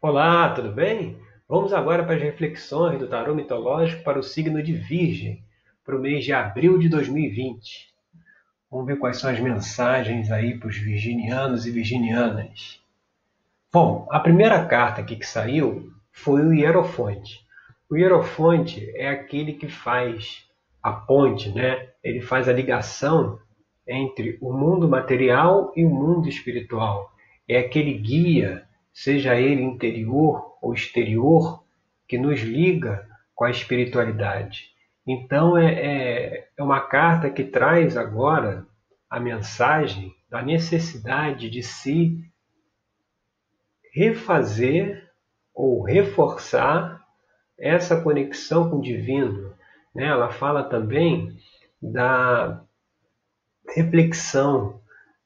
Olá, tudo bem? Vamos agora para as reflexões do tarô mitológico para o signo de Virgem, para o mês de abril de 2020. Vamos ver quais são as mensagens aí para os virginianos e virginianas. Bom, a primeira carta aqui que saiu foi o Hierofonte. O Hierofonte é aquele que faz a ponte, né? Ele faz a ligação entre o mundo material e o mundo espiritual. É aquele guia seja ele interior ou exterior, que nos liga com a espiritualidade. Então, é, é, é uma carta que traz agora a mensagem da necessidade de se refazer ou reforçar essa conexão com o divino. Né? Ela fala também da reflexão,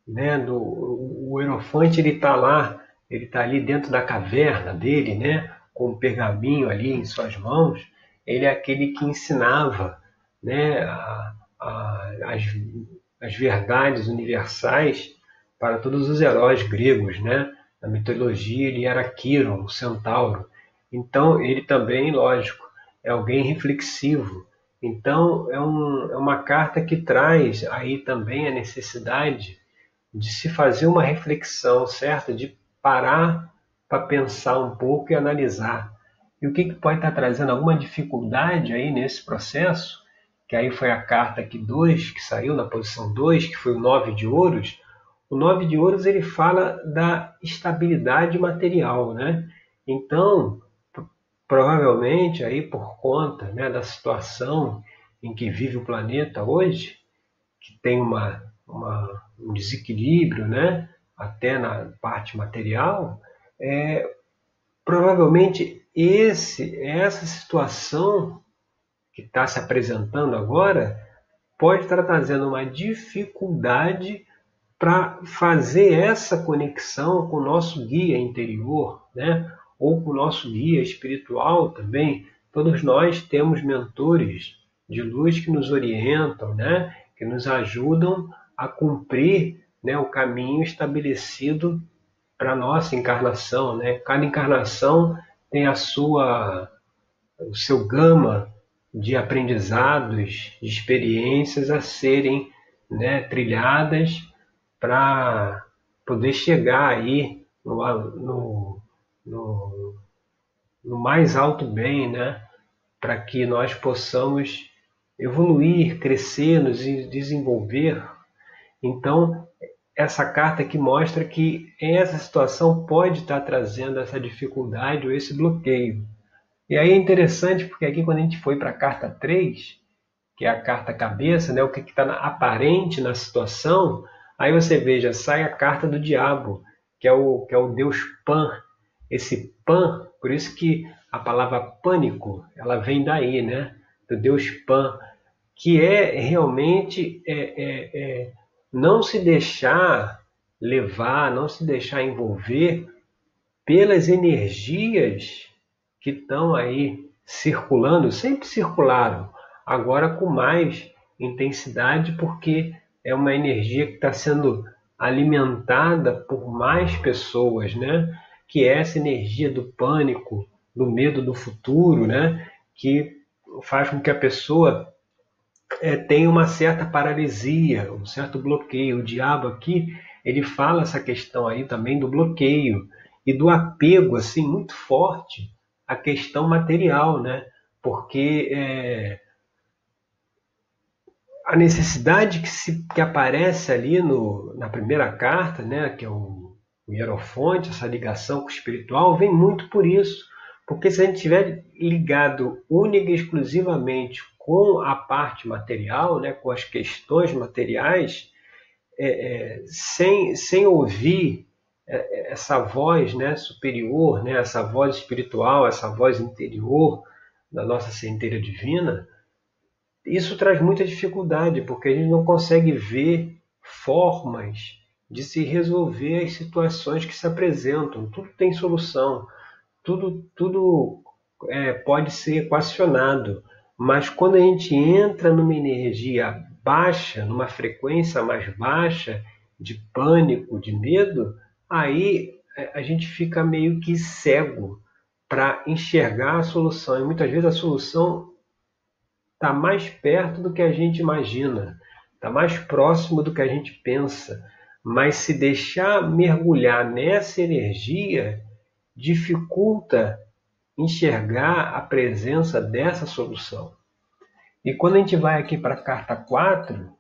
né? do, o Erofante ele está lá ele está ali dentro da caverna dele, né, com um pergaminho ali em suas mãos, ele é aquele que ensinava né, a, a, as, as verdades universais para todos os heróis gregos. Né? Na mitologia ele era Quiron, o centauro. Então ele também, lógico, é alguém reflexivo. Então é, um, é uma carta que traz aí também a necessidade de se fazer uma reflexão, certo? De parar para pensar um pouco e analisar. E o que, que pode estar trazendo alguma dificuldade aí nesse processo? Que aí foi a carta aqui 2, que saiu na posição 2, que foi o 9 de ouros. O 9 de ouros ele fala da estabilidade material, né? Então, provavelmente aí por conta né, da situação em que vive o planeta hoje, que tem uma, uma um desequilíbrio, né? Até na parte material, é, provavelmente esse, essa situação que está se apresentando agora pode estar trazendo uma dificuldade para fazer essa conexão com o nosso guia interior, né? ou com o nosso guia espiritual também. Todos nós temos mentores de luz que nos orientam, né? que nos ajudam a cumprir né, o caminho estabelecido para nossa encarnação. Né? Cada encarnação tem a sua, o seu gama de aprendizados, de experiências a serem né, trilhadas para poder chegar aí no, no, no, no mais alto bem, né? para que nós possamos evoluir, crescer, nos desenvolver. Então, essa carta que mostra que essa situação pode estar trazendo essa dificuldade ou esse bloqueio. E aí é interessante porque aqui quando a gente foi para a carta 3, que é a carta cabeça, né, o que está aparente na situação, aí você veja, sai a carta do diabo, que é o, que é o deus Pan. Esse Pan, por isso que a palavra pânico, ela vem daí, né, do deus Pan, que é realmente é, é, é não se deixar levar, não se deixar envolver pelas energias que estão aí circulando, sempre circularam, agora com mais intensidade, porque é uma energia que está sendo alimentada por mais pessoas, né? Que é essa energia do pânico, do medo do futuro, né? Que faz com que a pessoa é, tem uma certa paralisia, um certo bloqueio. O diabo aqui ele fala essa questão aí também do bloqueio e do apego assim muito forte à questão material, né? Porque é, a necessidade que, se, que aparece ali no, na primeira carta, né, que é o, o hierofonte, essa ligação com o espiritual, vem muito por isso. Porque se a gente estiver ligado única e exclusivamente com a parte material, né, com as questões materiais, é, é, sem, sem ouvir é, é, essa voz né, superior, né, essa voz espiritual, essa voz interior da nossa centelha divina, isso traz muita dificuldade, porque a gente não consegue ver formas de se resolver as situações que se apresentam. Tudo tem solução, tudo, tudo é, pode ser equacionado. Mas quando a gente entra numa energia baixa, numa frequência mais baixa de pânico, de medo, aí é, a gente fica meio que cego para enxergar a solução. E muitas vezes a solução está mais perto do que a gente imagina, está mais próximo do que a gente pensa. Mas se deixar mergulhar nessa energia, dificulta enxergar a presença dessa solução. E quando a gente vai aqui para a carta 4,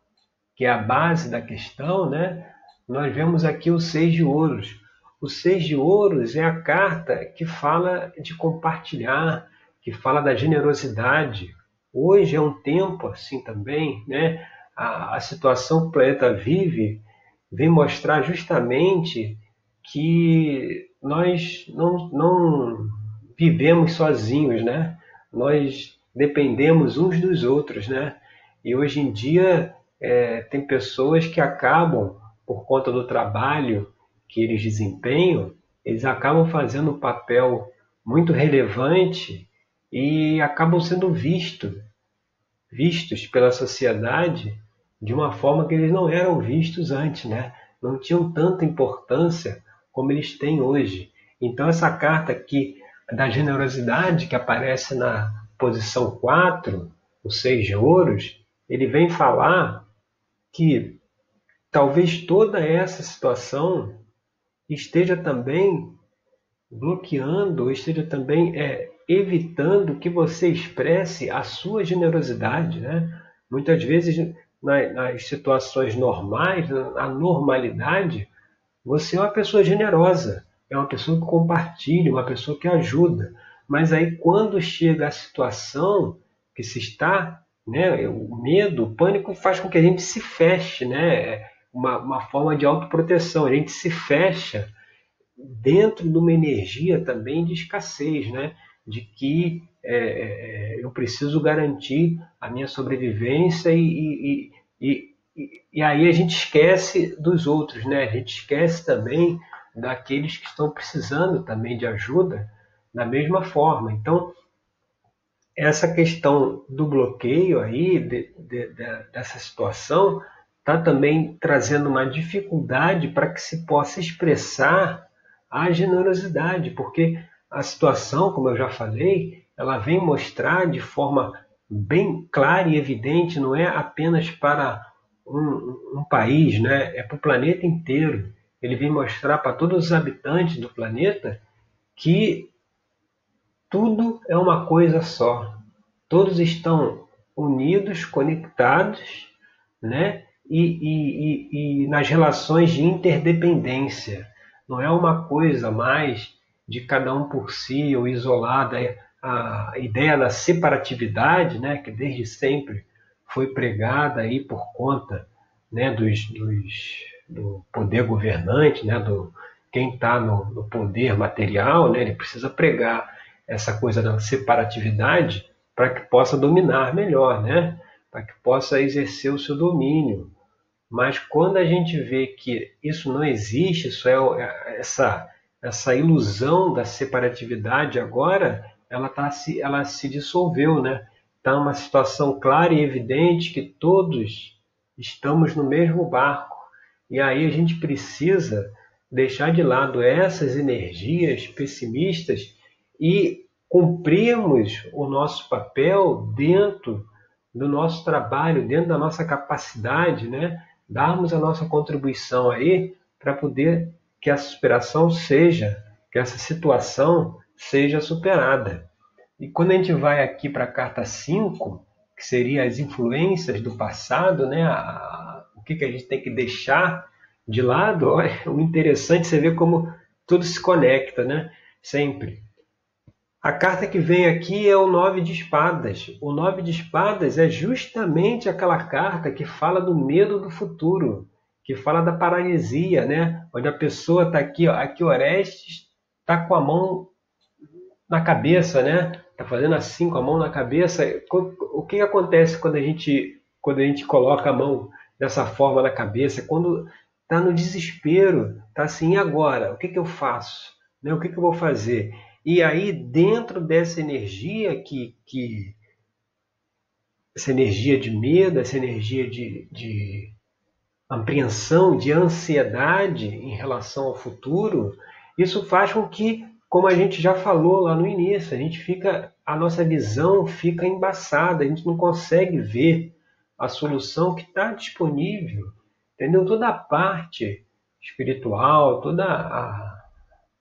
que é a base da questão, né, nós vemos aqui o seis de ouros. O seis de ouros é a carta que fala de compartilhar, que fala da generosidade. Hoje é um tempo assim também, né? A, a situação que o planeta vive vem mostrar justamente que nós não, não vivemos sozinhos, né? Nós dependemos uns dos outros, né? E hoje em dia é, tem pessoas que acabam, por conta do trabalho que eles desempenham, eles acabam fazendo um papel muito relevante e acabam sendo vistos, vistos pela sociedade de uma forma que eles não eram vistos antes, né? Não tinham tanta importância como eles têm hoje. Então essa carta aqui da generosidade que aparece na posição 4, o seis de ouros, ele vem falar que talvez toda essa situação esteja também bloqueando, esteja também é, evitando que você expresse a sua generosidade. Né? Muitas vezes, nas, nas situações normais, na normalidade, você é uma pessoa generosa, é uma pessoa que compartilha, uma pessoa que ajuda. Mas aí quando chega a situação que se está, né, o medo, o pânico faz com que a gente se feche, né? Uma, uma forma de autoproteção, a gente se fecha dentro de uma energia também de escassez, né? De que é, é eu preciso garantir a minha sobrevivência e, e, e, e, e aí a gente esquece dos outros, né? A gente esquece também daqueles que estão precisando também de ajuda da mesma forma. Então, essa questão do bloqueio aí, de, de, de, dessa situação, está também trazendo uma dificuldade para que se possa expressar a generosidade, porque a situação, como eu já falei, ela vem mostrar de forma bem clara e evidente, não é apenas para um, um país, né? é para o planeta inteiro. Ele vem mostrar para todos os habitantes do planeta que tudo é uma coisa só. Todos estão unidos, conectados, né? E, e, e, e nas relações de interdependência. Não é uma coisa mais de cada um por si ou isolada. É a ideia da separatividade, né? Que desde sempre foi pregada aí por conta né, dos, dos do poder governante, né, do quem está no, no, poder material, né, ele precisa pregar essa coisa da separatividade para que possa dominar melhor, né? para que possa exercer o seu domínio. Mas quando a gente vê que isso não existe, isso é, é essa, essa ilusão da separatividade agora, ela, tá, ela se dissolveu, né? Está uma situação clara e evidente que todos estamos no mesmo barco. E aí a gente precisa deixar de lado essas energias pessimistas e cumprirmos o nosso papel dentro do nosso trabalho, dentro da nossa capacidade, né? darmos a nossa contribuição aí para poder que a superação seja, que essa situação seja superada. E quando a gente vai aqui para a carta 5, que seria as influências do passado, né? A, o que, que a gente tem que deixar de lado, olha, o interessante é você ver como tudo se conecta, né? Sempre. A carta que vem aqui é o Nove de Espadas. O Nove de Espadas é justamente aquela carta que fala do medo do futuro, que fala da paralisia, né? Onde a pessoa está aqui, ó, aqui Orestes está com a mão na cabeça, né? Está fazendo assim com a mão na cabeça. O que acontece quando a gente quando a gente coloca a mão dessa forma na cabeça? Quando está no desespero, está assim, agora? O que, que eu faço? Né? O que, que eu vou fazer? E aí, dentro dessa energia que, que essa energia de medo, essa energia de, de apreensão, de ansiedade em relação ao futuro, Isso faz com que, como a gente já falou lá no início, a gente fica, a nossa visão fica embaçada, a gente não consegue ver a solução que está disponível, entendeu? Toda a parte espiritual, toda a,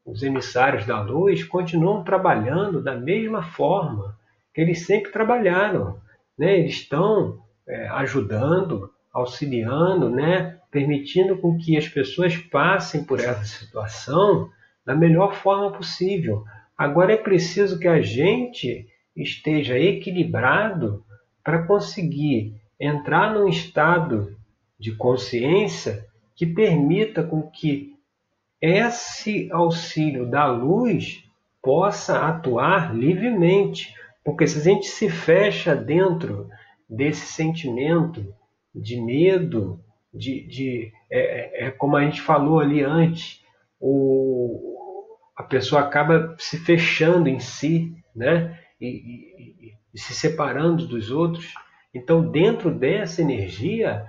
os emissários da luz continuam trabalhando da mesma forma que eles sempre trabalharam, né? Eles estão é, ajudando, auxiliando, né? permitindo com que as pessoas passem por essa situação da melhor forma possível. Agora é preciso que a gente esteja equilibrado para conseguir entrar num estado de consciência que permita com que esse auxílio da luz possa atuar livremente. Porque se a gente se fecha dentro desse sentimento de medo, de, de é, é, é, como a gente falou ali antes, o, a pessoa acaba se fechando em si, né? E, e, e se separando dos outros. Então, dentro dessa energia,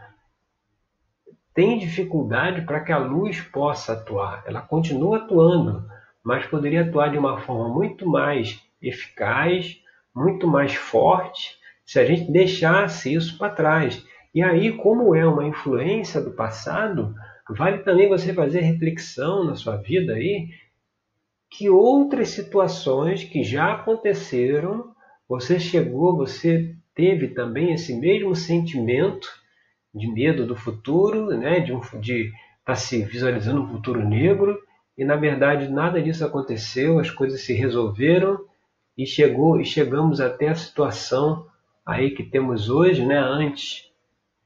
tem dificuldade para que a luz possa atuar. Ela continua atuando, mas poderia atuar de uma forma muito mais eficaz, muito mais forte, se a gente deixasse isso para trás. E aí, como é uma influência do passado, vale também você fazer reflexão na sua vida aí que outras situações que já aconteceram, você chegou, você teve também esse mesmo sentimento de medo do futuro, né, de estar de tá se visualizando um futuro negro, e na verdade nada disso aconteceu, as coisas se resolveram e chegou e chegamos até a situação aí que temos hoje, né, antes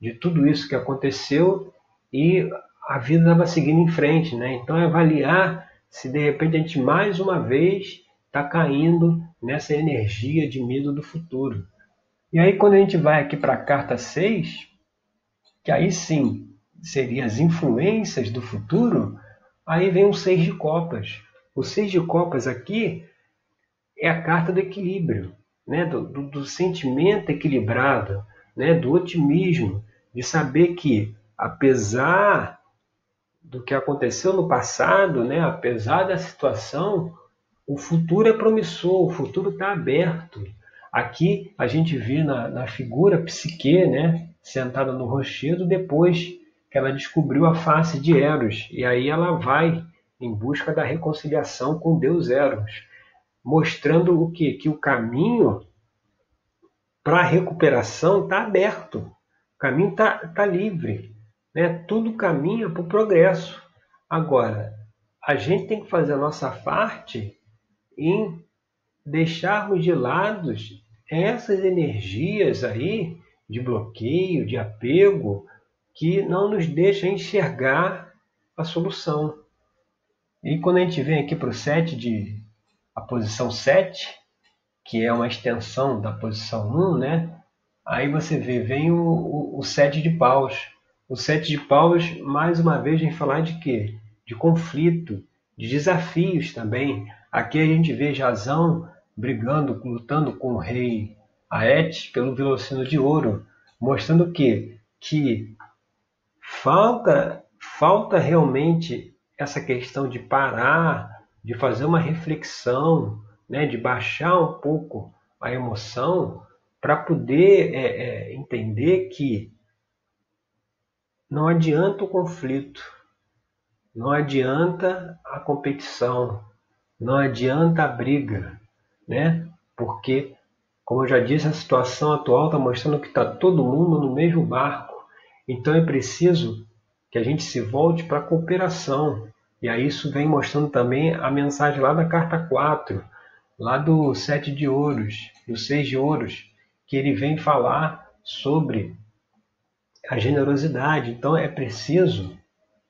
de tudo isso que aconteceu e a vida estava seguindo em frente, né? Então é avaliar se de repente a gente mais uma vez está caindo nessa energia de medo do futuro. E aí quando a gente vai aqui para a carta 6, que aí sim seriam as influências do futuro, aí vem o seis de copas. O seis de copas aqui é a carta do equilíbrio, né? do, do, do sentimento equilibrado, né? do otimismo, de saber que, apesar do que aconteceu no passado, né, apesar da situação, o futuro é promissor, o futuro está aberto. Aqui a gente vê na, na figura psique, né, sentada no rochedo, depois que ela descobriu a face de Eros. E aí ela vai em busca da reconciliação com Deus Eros, mostrando o que? Que o caminho para a recuperação está aberto. O caminho está tá livre. Né? Tudo caminha para o progresso. Agora, a gente tem que fazer a nossa parte em deixarmos de lado essas energias aí de bloqueio, de apego, que não nos deixam enxergar a solução. E quando a gente vem aqui para o 7 de a posição 7, que é uma extensão da posição 1, né? Aí você vê, vem o, o, o sete de paus. O sete de paus, mais uma vez, vem falar de quê? De conflito, de desafios também. Aqui a gente vê Jazão brigando, lutando com o rei Aetes pelo velocino de ouro, mostrando que que falta falta realmente essa questão de parar, de fazer uma reflexão, né, de baixar um pouco a emoção para poder é, é, entender que não adianta o conflito, não adianta a competição, não adianta a briga, né? Porque, como eu já disse, a situação atual está mostrando que está todo mundo no mesmo barco. Então é preciso que a gente se volte para a cooperação. E aí isso vem mostrando também a mensagem lá da carta 4, lá do sete de ouros, do seis de ouros, que ele vem falar sobre a generosidade. Então é preciso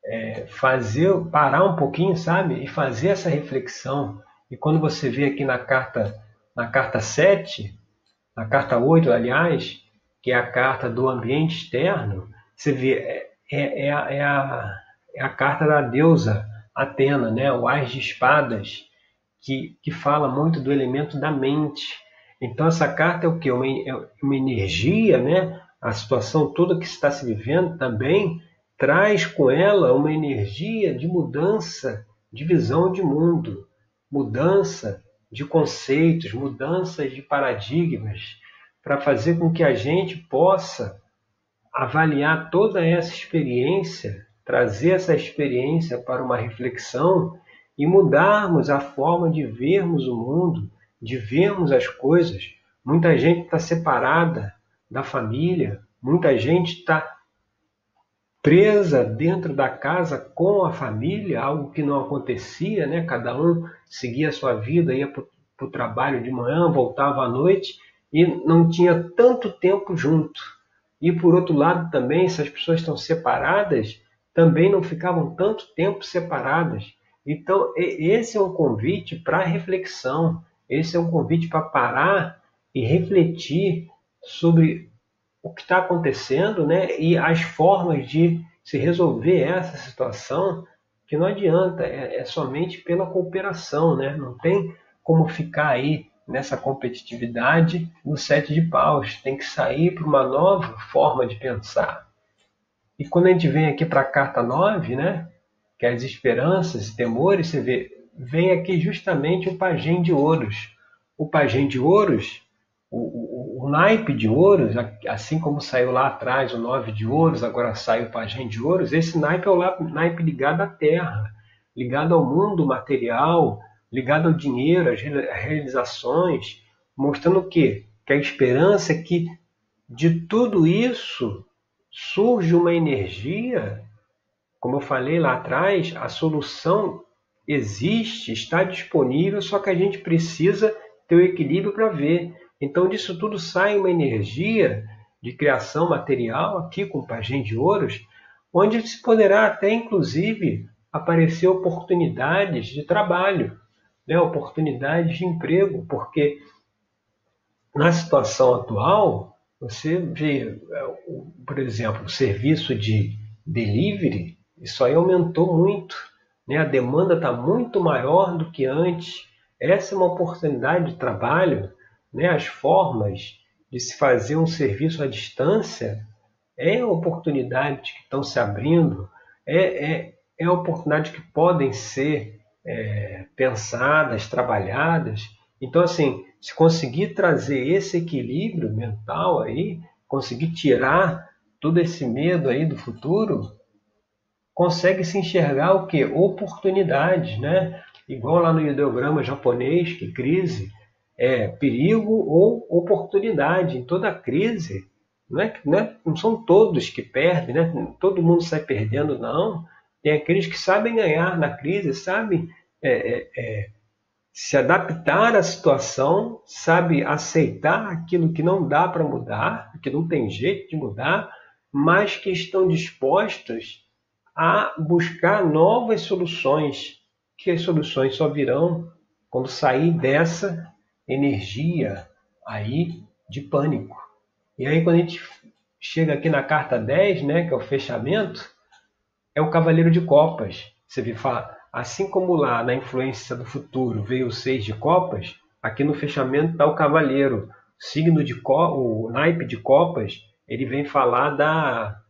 é, fazer, parar um pouquinho, sabe? E fazer essa reflexão. E quando você vê aqui na carta, na carta 7, na carta 8, aliás, que é a carta do ambiente externo, você vê, é, é, é, a, é, a, é carta da deusa Atena, né? o Ás de Espadas, que, que fala muito do elemento da mente. Então essa carta é o que? Uma, é uma energia, né? A situação toda que está se vivendo também traz com ela uma energia de mudança de visão de mundo, mudança de conceitos, mudanças de paradigmas, para fazer com que a gente possa avaliar toda essa experiência, trazer essa experiência para uma reflexão e mudarmos a forma de vermos o mundo, de vermos as coisas. Muita gente está separada da família, muita gente está presa dentro da casa com a família, algo que não acontecia, né? Cada um seguia a sua vida, ia para o trabalho de manhã, voltava à noite e não tinha tanto tempo junto. E por outro lado também, se as pessoas estão separadas, também não ficavam tanto tempo separadas. Então, esse é um convite para reflexão, esse é um convite para parar e refletir sobre o que está acontecendo né? e as formas de se resolver essa situação, que não adianta, é, é somente pela cooperação, né? não tem como ficar aí nessa competitividade no sete de paus, tem que sair para uma nova forma de pensar. E quando a gente vem aqui para a carta 9, né, que é as esperanças e temores, você vê, vem aqui justamente o pajem de ouros. O pajem de ouros o, o, naipe de ouros, assim como saiu lá atrás o nove de ouros, agora sai o pajem de ouros, esse naipe é o naipe ligado à terra, ligado ao mundo material, ligado ao dinheiro, às realizações, mostrando o quê? Que a esperança é que de tudo isso surge uma energia, como eu falei lá atrás, a solução existe, está disponível, só que a gente precisa ter o equilíbrio para ver. Então, disso tudo sai uma energia de criação material, aqui com o Pajem de Ouros, onde se poderá até, inclusive, aparecer oportunidades de trabalho, né? oportunidades de emprego, porque na situação atual, você vê, por exemplo, o serviço de delivery, isso aí aumentou muito. Né? A demanda está muito maior do que antes. Essa é uma oportunidade de trabalho né, as formas de se fazer um serviço à distância é oportunidades que estão se abrindo, é, é, é oportunidades que podem ser é, pensadas, trabalhadas. Então, assim, se conseguir trazer esse equilíbrio mental aí, conseguir tirar todo esse medo aí do futuro, consegue se enxergar o que? Oportunidades, né? Igual lá no ideograma japonês, que crise é, perigo ou oportunidade. Em toda crise, não, é, não, é, não são todos que perdem, né? todo mundo sai perdendo, não. Tem aqueles que sabem ganhar na crise, sabem é, é, é se adaptar à situação, sabem aceitar aquilo que não dá para mudar, que não tem jeito de mudar, mas que estão dispostos a buscar novas soluções, que as soluções só virão quando sair dessa energia aí de pânico. E aí quando a gente chega aqui na carta 10, né, que é o fechamento, é o cavaleiro de copas. Você vê, assim como lá na influência do futuro veio o seis de copas, aqui no fechamento está o cavaleiro. signo de o naipe de copas, ele vem falar da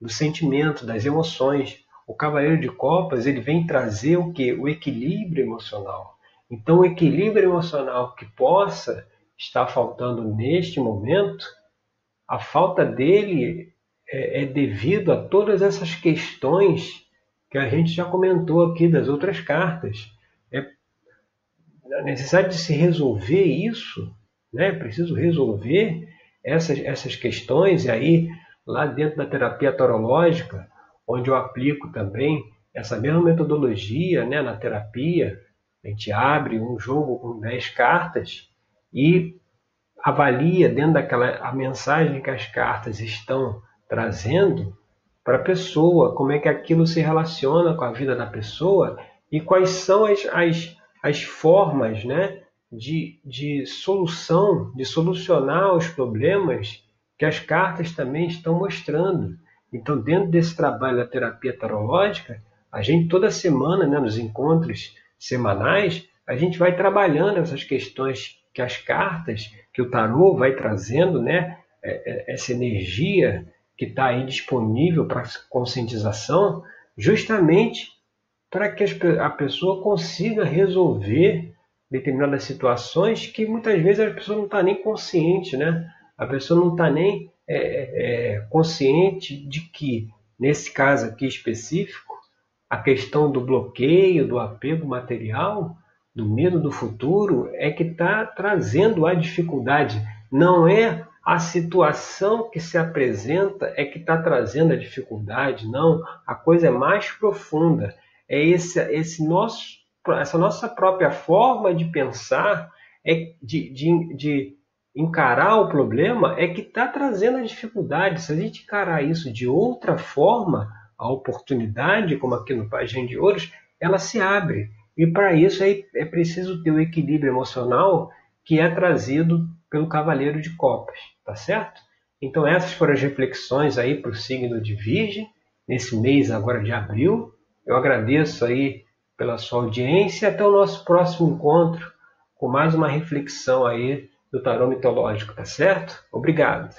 do sentimento, das emoções. O cavaleiro de copas, ele vem trazer o que? O equilíbrio emocional. Então, o equilíbrio emocional que possa estar faltando neste momento, a falta dele é, é devido a todas essas questões que a gente já comentou aqui das outras cartas. É a necessidade de se resolver isso, né? Preciso resolver essas, essas questões, e aí, lá dentro da terapia torológica, onde eu aplico também essa mesma metodologia né, na terapia, a gente abre um jogo com 10 cartas e avalia dentro daquela a mensagem que as cartas estão trazendo para a pessoa, como é que aquilo se relaciona com a vida da pessoa e quais são as, as, as formas né, de, de solução, de solucionar os problemas que as cartas também estão mostrando. Então, dentro desse trabalho da terapia tarológica, a gente toda semana, né, nos encontros semanais, a gente vai trabalhando essas questões que as cartas, que o tarô vai trazendo, né? É, é, essa energia que está aí disponível para conscientização, justamente para que a pessoa consiga resolver determinadas situações que muitas vezes a pessoa não está nem consciente, né? A pessoa não está nem é, é, consciente de que, nesse caso aqui específico, a questão do bloqueio, do apego material, do medo do futuro, é que está trazendo a dificuldade. Não é a situação que se apresenta é que está trazendo a dificuldade, não. A coisa é mais profunda. É esse, esse nosso, essa nossa própria forma de pensar, é de, de, de encarar o problema, é que está trazendo a dificuldade. Se a gente encarar isso de outra forma, a oportunidade, como aqui no Página de Ouros, ela se abre. E para isso é, é preciso ter o equilíbrio emocional que é trazido pelo Cavaleiro de Copas, tá certo? Então essas foram as reflexões aí para o signo de Virgem, nesse mês agora de abril. Eu agradeço aí pela sua audiência e até o nosso próximo encontro com mais uma reflexão aí do tarô mitológico, tá certo? Obrigado.